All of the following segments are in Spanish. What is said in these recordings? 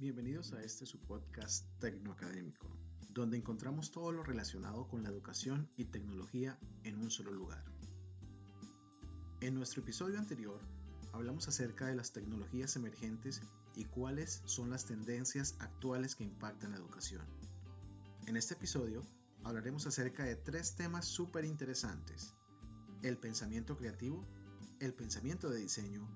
Bienvenidos a este su podcast tecnoacadémico, donde encontramos todo lo relacionado con la educación y tecnología en un solo lugar. En nuestro episodio anterior hablamos acerca de las tecnologías emergentes y cuáles son las tendencias actuales que impactan la educación. En este episodio hablaremos acerca de tres temas súper interesantes. El pensamiento creativo, el pensamiento de diseño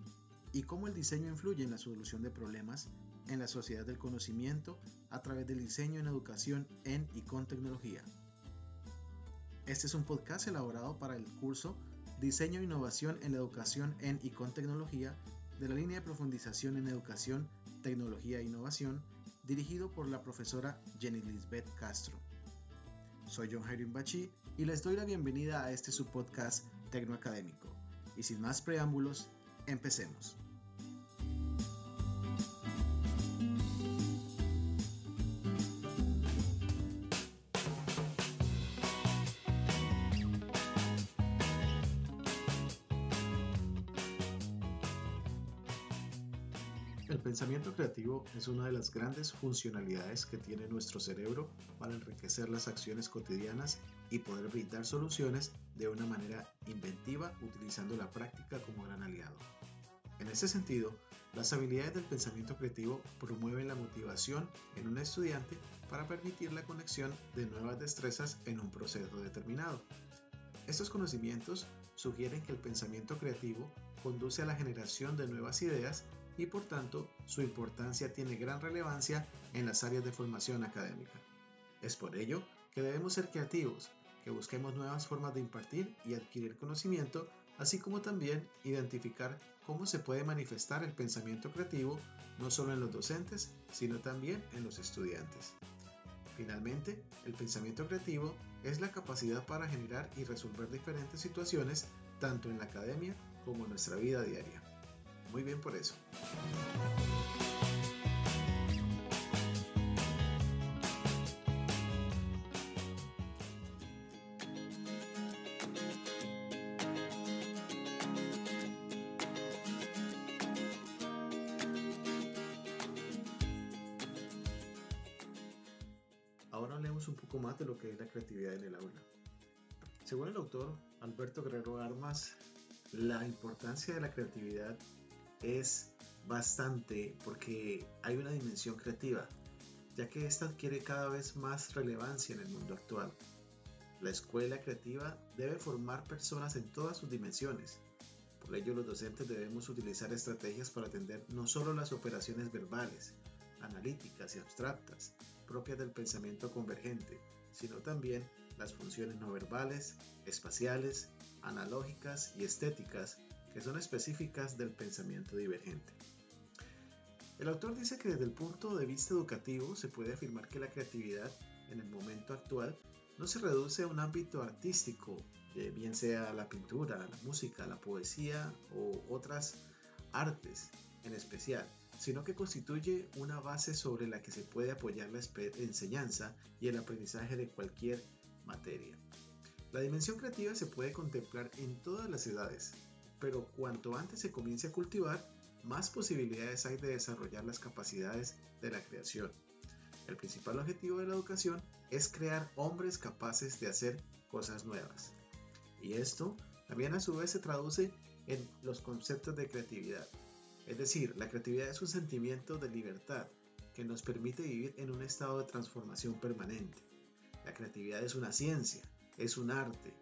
y cómo el diseño influye en la solución de problemas en la sociedad del conocimiento a través del diseño en educación en y con tecnología. Este es un podcast elaborado para el curso Diseño e Innovación en la Educación en y con Tecnología de la línea de profundización en Educación, Tecnología e Innovación, dirigido por la profesora Jenny Lisbeth Castro. Soy John Jairo Bachi y les doy la bienvenida a este subpodcast tecnoacadémico. Y sin más preámbulos, empecemos. El pensamiento creativo es una de las grandes funcionalidades que tiene nuestro cerebro para enriquecer las acciones cotidianas y poder brindar soluciones de una manera inventiva utilizando la práctica como gran aliado. En ese sentido, las habilidades del pensamiento creativo promueven la motivación en un estudiante para permitir la conexión de nuevas destrezas en un proceso determinado. Estos conocimientos sugieren que el pensamiento creativo conduce a la generación de nuevas ideas y por tanto su importancia tiene gran relevancia en las áreas de formación académica. Es por ello que debemos ser creativos, que busquemos nuevas formas de impartir y adquirir conocimiento, así como también identificar cómo se puede manifestar el pensamiento creativo no solo en los docentes, sino también en los estudiantes. Finalmente, el pensamiento creativo es la capacidad para generar y resolver diferentes situaciones tanto en la academia como en nuestra vida diaria. Muy bien por eso. Ahora hablemos un poco más de lo que es la creatividad en el aula. Según el autor Alberto Guerrero Armas, la importancia de la creatividad es bastante porque hay una dimensión creativa, ya que esta adquiere cada vez más relevancia en el mundo actual. La escuela creativa debe formar personas en todas sus dimensiones. Por ello los docentes debemos utilizar estrategias para atender no solo las operaciones verbales, analíticas y abstractas propias del pensamiento convergente, sino también las funciones no verbales, espaciales, analógicas y estéticas que son específicas del pensamiento divergente. El autor dice que desde el punto de vista educativo se puede afirmar que la creatividad en el momento actual no se reduce a un ámbito artístico, bien sea la pintura, la música, la poesía o otras artes en especial, sino que constituye una base sobre la que se puede apoyar la enseñanza y el aprendizaje de cualquier materia. La dimensión creativa se puede contemplar en todas las edades, pero cuanto antes se comience a cultivar, más posibilidades hay de desarrollar las capacidades de la creación. El principal objetivo de la educación es crear hombres capaces de hacer cosas nuevas. Y esto también a su vez se traduce en los conceptos de creatividad. Es decir, la creatividad es un sentimiento de libertad que nos permite vivir en un estado de transformación permanente. La creatividad es una ciencia, es un arte.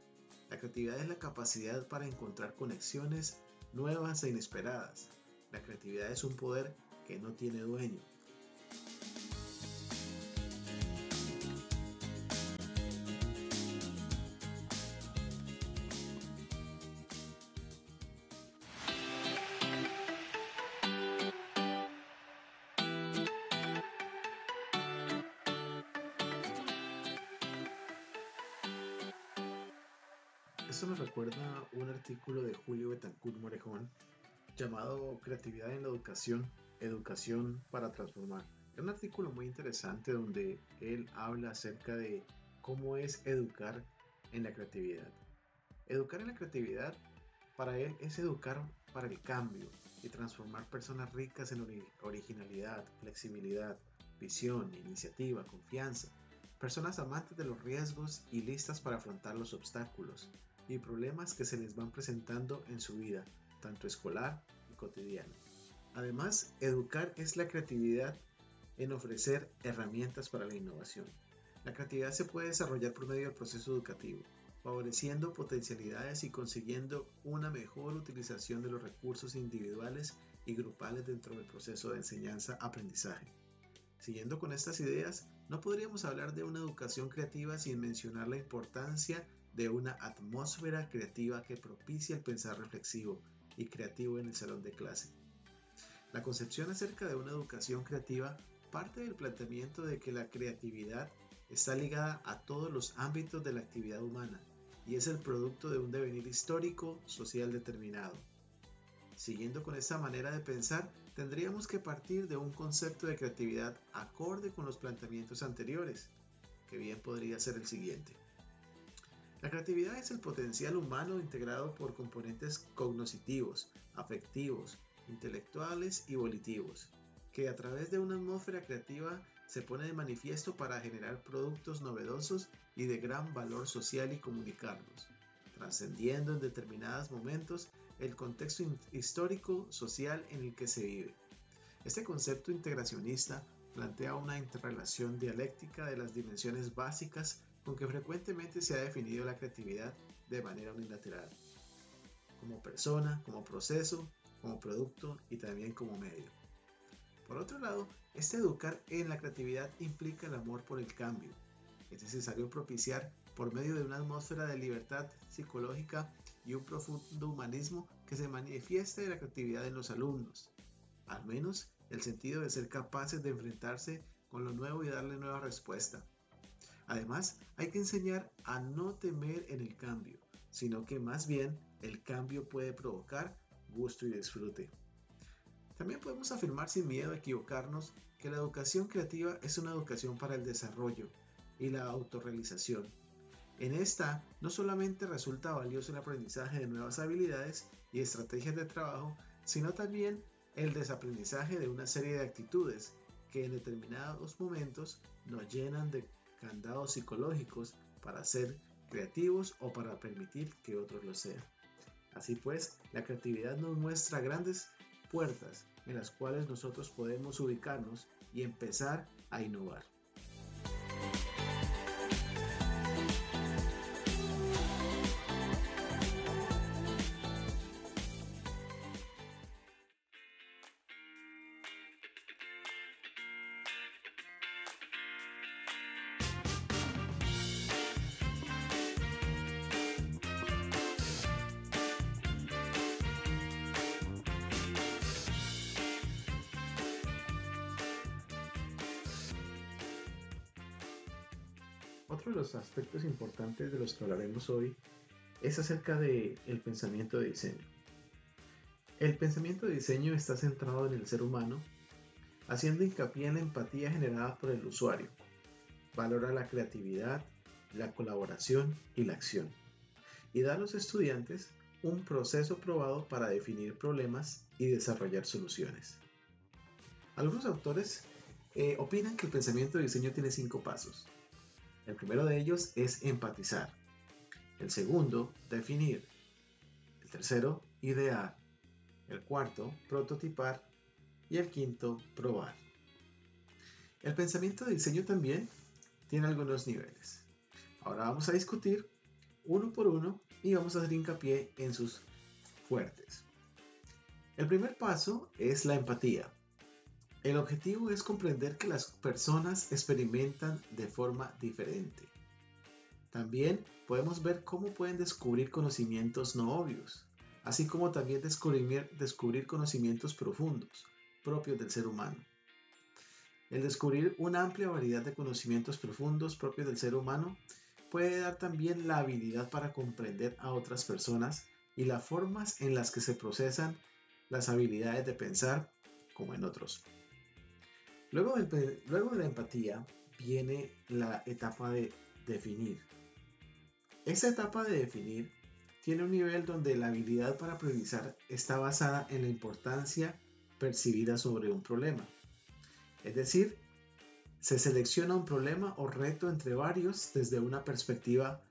La creatividad es la capacidad para encontrar conexiones nuevas e inesperadas. La creatividad es un poder que no tiene dueño, Esto nos recuerda un artículo de Julio Betancourt Morejón llamado Creatividad en la Educación, Educación para Transformar. Es un artículo muy interesante donde él habla acerca de cómo es educar en la creatividad. Educar en la creatividad para él es educar para el cambio y transformar personas ricas en originalidad, flexibilidad, visión, iniciativa, confianza, personas amantes de los riesgos y listas para afrontar los obstáculos y problemas que se les van presentando en su vida, tanto escolar y cotidiana. Además, educar es la creatividad en ofrecer herramientas para la innovación. La creatividad se puede desarrollar por medio del proceso educativo, favoreciendo potencialidades y consiguiendo una mejor utilización de los recursos individuales y grupales dentro del proceso de enseñanza-aprendizaje. Siguiendo con estas ideas, no podríamos hablar de una educación creativa sin mencionar la importancia de una atmósfera creativa que propicia el pensar reflexivo y creativo en el salón de clase. La concepción acerca de una educación creativa parte del planteamiento de que la creatividad está ligada a todos los ámbitos de la actividad humana y es el producto de un devenir histórico social determinado. Siguiendo con esta manera de pensar, tendríamos que partir de un concepto de creatividad acorde con los planteamientos anteriores, que bien podría ser el siguiente. La creatividad es el potencial humano integrado por componentes cognitivos, afectivos, intelectuales y volitivos, que a través de una atmósfera creativa se pone de manifiesto para generar productos novedosos y de gran valor social y comunicarlos, trascendiendo en determinados momentos el contexto histórico social en el que se vive. Este concepto integracionista plantea una interrelación dialéctica de las dimensiones básicas con que frecuentemente se ha definido la creatividad de manera unilateral, como persona, como proceso, como producto y también como medio. Por otro lado, este educar en la creatividad implica el amor por el cambio. Es necesario propiciar, por medio de una atmósfera de libertad psicológica y un profundo humanismo, que se manifieste la creatividad en los alumnos. Al menos el sentido de ser capaces de enfrentarse con lo nuevo y darle nueva respuesta. Además, hay que enseñar a no temer en el cambio, sino que más bien el cambio puede provocar gusto y disfrute. También podemos afirmar sin miedo a equivocarnos que la educación creativa es una educación para el desarrollo y la autorrealización. En esta no solamente resulta valioso el aprendizaje de nuevas habilidades y estrategias de trabajo, sino también el desaprendizaje de una serie de actitudes que en determinados momentos nos llenan de candados psicológicos para ser creativos o para permitir que otros lo sean. Así pues, la creatividad nos muestra grandes puertas en las cuales nosotros podemos ubicarnos y empezar a innovar. Otro de los aspectos importantes de los que hablaremos hoy es acerca del el pensamiento de diseño. El pensamiento de diseño está centrado en el ser humano, haciendo hincapié en la empatía generada por el usuario. Valora la creatividad, la colaboración y la acción. Y da a los estudiantes un proceso probado para definir problemas y desarrollar soluciones. Algunos autores eh, opinan que el pensamiento de diseño tiene cinco pasos. El primero de ellos es empatizar. El segundo, definir. El tercero, idear. El cuarto, prototipar. Y el quinto, probar. El pensamiento de diseño también tiene algunos niveles. Ahora vamos a discutir uno por uno y vamos a hacer hincapié en sus fuertes. El primer paso es la empatía. El objetivo es comprender que las personas experimentan de forma diferente. También podemos ver cómo pueden descubrir conocimientos no obvios, así como también descubrir, descubrir conocimientos profundos, propios del ser humano. El descubrir una amplia variedad de conocimientos profundos propios del ser humano puede dar también la habilidad para comprender a otras personas y las formas en las que se procesan las habilidades de pensar como en otros. Luego de, la empatía viene la etapa de definir. Esa etapa de definir tiene un nivel donde la habilidad para priorizar está basada en la importancia percibida sobre un problema. Es decir, se selecciona un problema o reto entre varios desde una perspectiva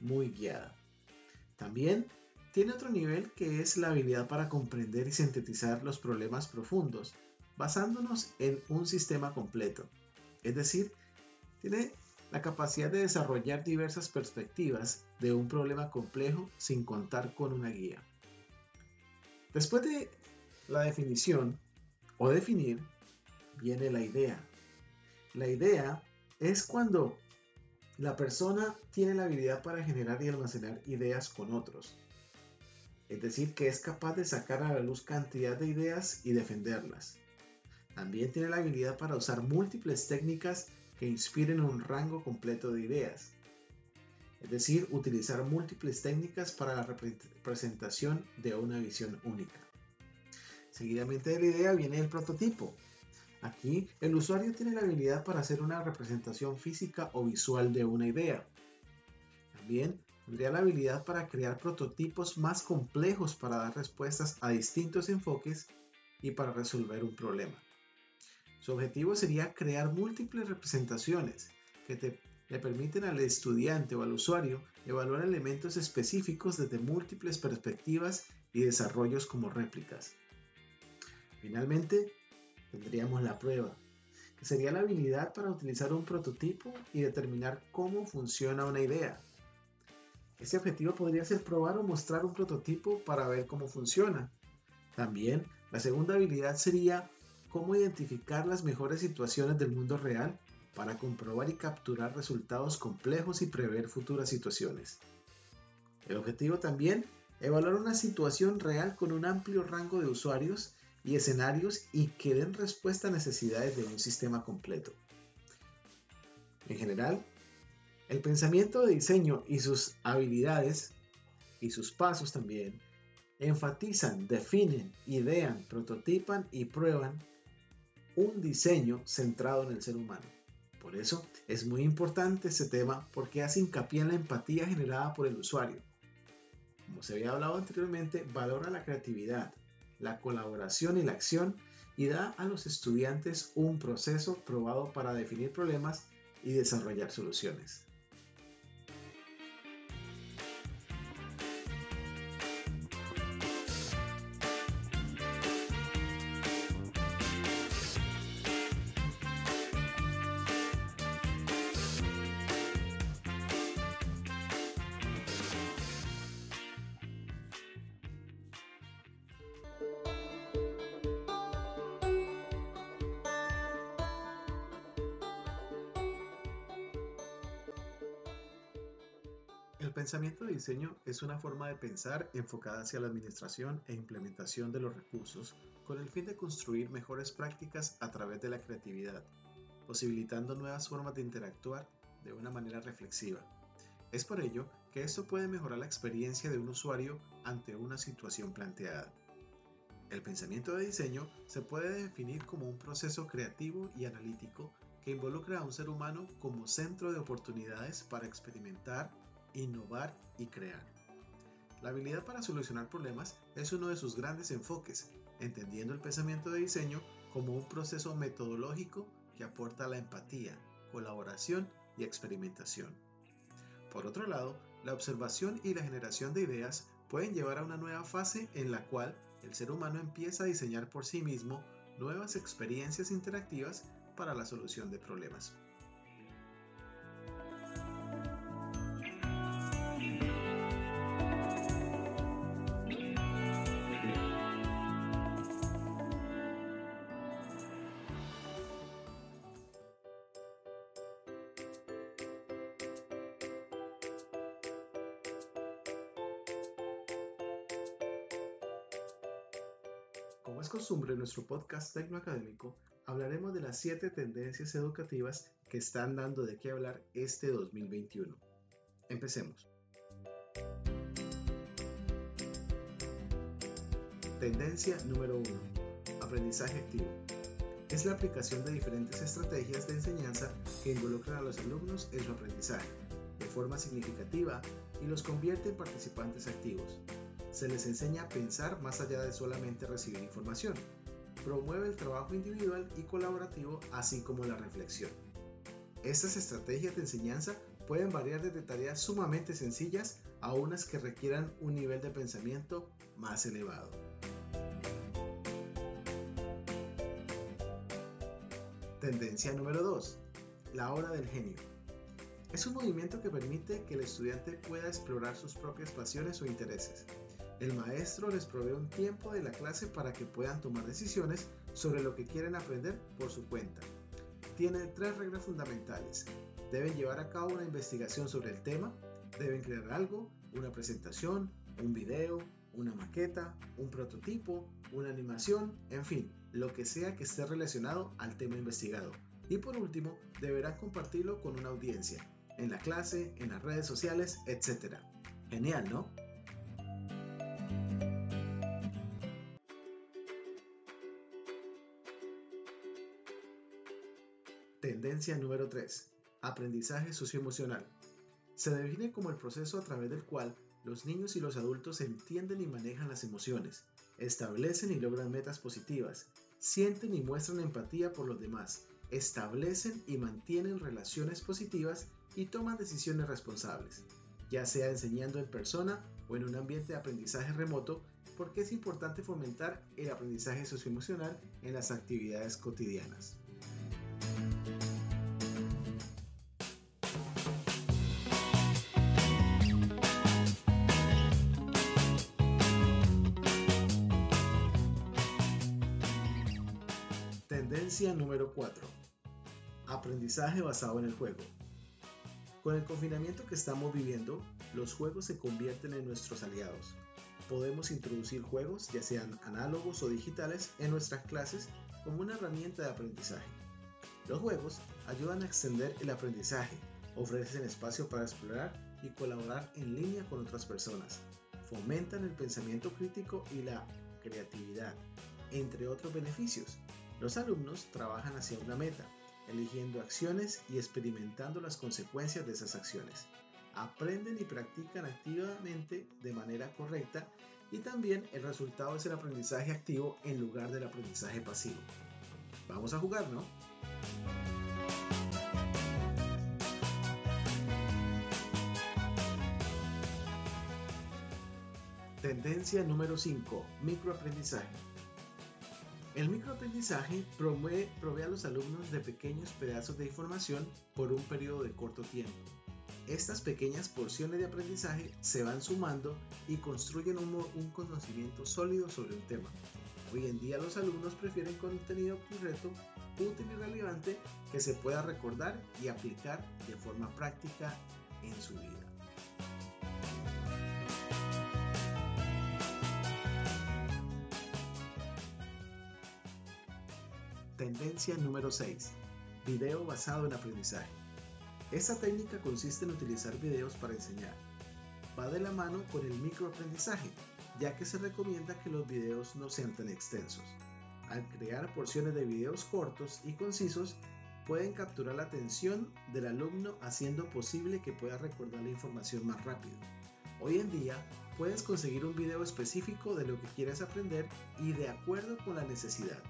muy guiada. También tiene otro nivel que es la habilidad para comprender y sintetizar los problemas profundos, basándonos en un sistema completo. Es decir, tiene la capacidad de desarrollar diversas perspectivas de un problema complejo sin contar con una guía. Después de la definición o definir, viene la idea. La idea es cuando la persona tiene la habilidad para generar y almacenar ideas con otros. Es decir, que es capaz de sacar a la luz cantidad de ideas y defenderlas. También tiene la habilidad para usar múltiples técnicas que inspiren un rango completo de ideas. Es decir, utilizar múltiples técnicas para la representación de una visión única. Seguidamente de la idea viene el prototipo. Aquí el usuario tiene la habilidad para hacer una representación física o visual de una idea. También tendría la habilidad para crear prototipos más complejos para dar respuestas a distintos enfoques y para resolver un problema. Su objetivo sería crear múltiples representaciones que le permiten al estudiante o al usuario evaluar elementos específicos desde múltiples perspectivas y desarrollos como réplicas. Finalmente, tendríamos la prueba, que sería la habilidad para utilizar un prototipo y determinar cómo funciona una idea. Ese objetivo podría ser probar o mostrar un prototipo para ver cómo funciona. También, la segunda habilidad sería cómo identificar las mejores situaciones del mundo real para comprobar y capturar resultados complejos y prever futuras situaciones. El objetivo también, evaluar una situación real con un amplio rango de usuarios y escenarios y que den respuesta a necesidades de un sistema completo. En general, el pensamiento de diseño y sus habilidades y sus pasos también enfatizan, definen, idean, prototipan y prueban un diseño centrado en el ser humano. Por eso es muy importante este tema porque hace hincapié en la empatía generada por el usuario. Como se había hablado anteriormente, valora la creatividad, la colaboración y la acción y da a los estudiantes un proceso probado para definir problemas y desarrollar soluciones. El pensamiento de diseño es una forma de pensar enfocada hacia la administración e implementación de los recursos con el fin de construir mejores prácticas a través de la creatividad, posibilitando nuevas formas de interactuar de una manera reflexiva. Es por ello que esto puede mejorar la experiencia de un usuario ante una situación planteada. El pensamiento de diseño se puede definir como un proceso creativo y analítico que involucra a un ser humano como centro de oportunidades para experimentar, innovar y crear. La habilidad para solucionar problemas es uno de sus grandes enfoques, entendiendo el pensamiento de diseño como un proceso metodológico que aporta la empatía, colaboración y experimentación. Por otro lado, la observación y la generación de ideas pueden llevar a una nueva fase en la cual el ser humano empieza a diseñar por sí mismo nuevas experiencias interactivas para la solución de problemas. Nuestro podcast tecnoacadémico, hablaremos de las 7 tendencias educativas que están dando de qué hablar este 2021. Empecemos. Tendencia número 1. Aprendizaje activo. Es la aplicación de diferentes estrategias de enseñanza que involucran a los alumnos en su aprendizaje, de forma significativa y los convierte en participantes activos. Se les enseña a pensar más allá de solamente recibir información. Promueve el trabajo individual y colaborativo, así como la reflexión. Estas estrategias de enseñanza pueden variar desde tareas sumamente sencillas a unas que requieran un nivel de pensamiento más elevado. Tendencia número 2. La hora del genio. Es un movimiento que permite que el estudiante pueda explorar sus propias pasiones o intereses. El maestro les provee un tiempo de la clase para que puedan tomar decisiones sobre lo que quieren aprender por su cuenta. Tiene tres reglas fundamentales. Deben llevar a cabo una investigación sobre el tema, deben crear algo, una presentación, un video, una maqueta, un prototipo, una animación, en fin, lo que sea que esté relacionado al tema investigado. Y por último, deberán compartirlo con una audiencia, en la clase, en las redes sociales, etc. Genial, ¿no? Número 3. Aprendizaje socioemocional. Se define como el proceso a través del cual los niños y los adultos entienden y manejan las emociones, establecen y logran metas positivas, sienten y muestran empatía por los demás, establecen y mantienen relaciones positivas y toman decisiones responsables, ya sea enseñando en persona o en un ambiente de aprendizaje remoto, porque es importante fomentar el aprendizaje socioemocional en las actividades cotidianas. Número 4. Aprendizaje basado en el juego. Con el confinamiento que estamos viviendo, los juegos se convierten en nuestros aliados. Podemos introducir juegos, ya sean análogos o digitales, en nuestras clases como una herramienta de aprendizaje. Los juegos ayudan a extender el aprendizaje, ofrecen espacio para explorar y colaborar en línea con otras personas, fomentan el pensamiento crítico y la creatividad, entre otros beneficios los alumnos trabajan hacia una meta, eligiendo acciones y experimentando las consecuencias de esas acciones. Aprenden y practican activamente de manera correcta y también el resultado es el aprendizaje activo en lugar del aprendizaje pasivo. Vamos a jugar, ¿no? Tendencia número 5. Microaprendizaje. El microaprendizaje provee a los alumnos de pequeños pedazos de información por un periodo de corto tiempo. Estas pequeñas porciones de aprendizaje se van sumando y construyen un, un, conocimiento sólido sobre un tema. Hoy en día los alumnos prefieren contenido concreto, útil y relevante que se pueda recordar y aplicar de forma práctica en su vida. Tendencia número 6. Video basado en aprendizaje. Esta técnica consiste en utilizar videos para enseñar. Va de la mano con el microaprendizaje, ya que se recomienda que los videos no sean tan extensos. Al crear porciones de videos cortos y concisos, pueden capturar la atención del alumno haciendo posible que pueda recordar la información más rápido. Hoy en día puedes conseguir un video específico de lo que quieres aprender y de acuerdo con la necesidad.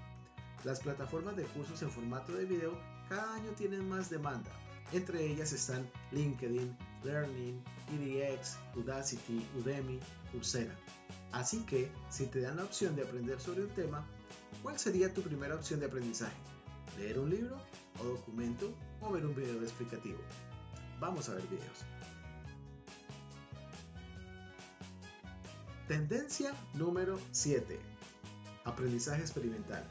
Las plataformas de cursos en formato de video cada año tienen más demanda. Entre ellas están LinkedIn, Learning, EDX, Udacity, Udemy, Coursera. Así que, si te dan la opción de aprender sobre un tema, ¿cuál sería tu primera opción de aprendizaje? ¿Leer un libro o documento o ver un video explicativo? Vamos a ver videos. Tendencia número 7. Aprendizaje experimental.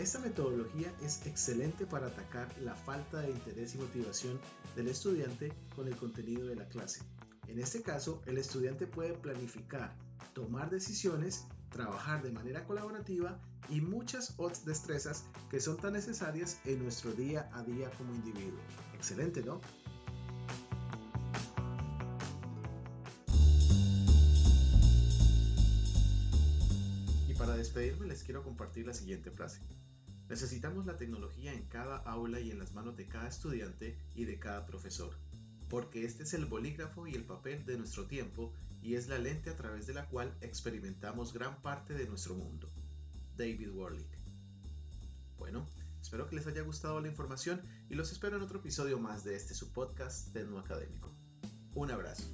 Esta metodología es excelente para atacar la falta de interés y motivación del estudiante con el contenido de la clase. En este caso, el estudiante puede planificar, tomar decisiones, trabajar de manera colaborativa y muchas otras destrezas que son tan necesarias en nuestro día a día como individuo. Excelente, ¿no? Y para despedirme les quiero compartir la siguiente frase. Necesitamos la tecnología en cada aula y en las manos de cada estudiante y de cada profesor. porque este es el bolígrafo y el papel de nuestro tiempo y es la lente a través de la cual experimentamos gran parte de nuestro mundo. David Warlick. Bueno, espero que les haya gustado la información y los espero en otro episodio más de este su podcast Tecno Académico. Un abrazo.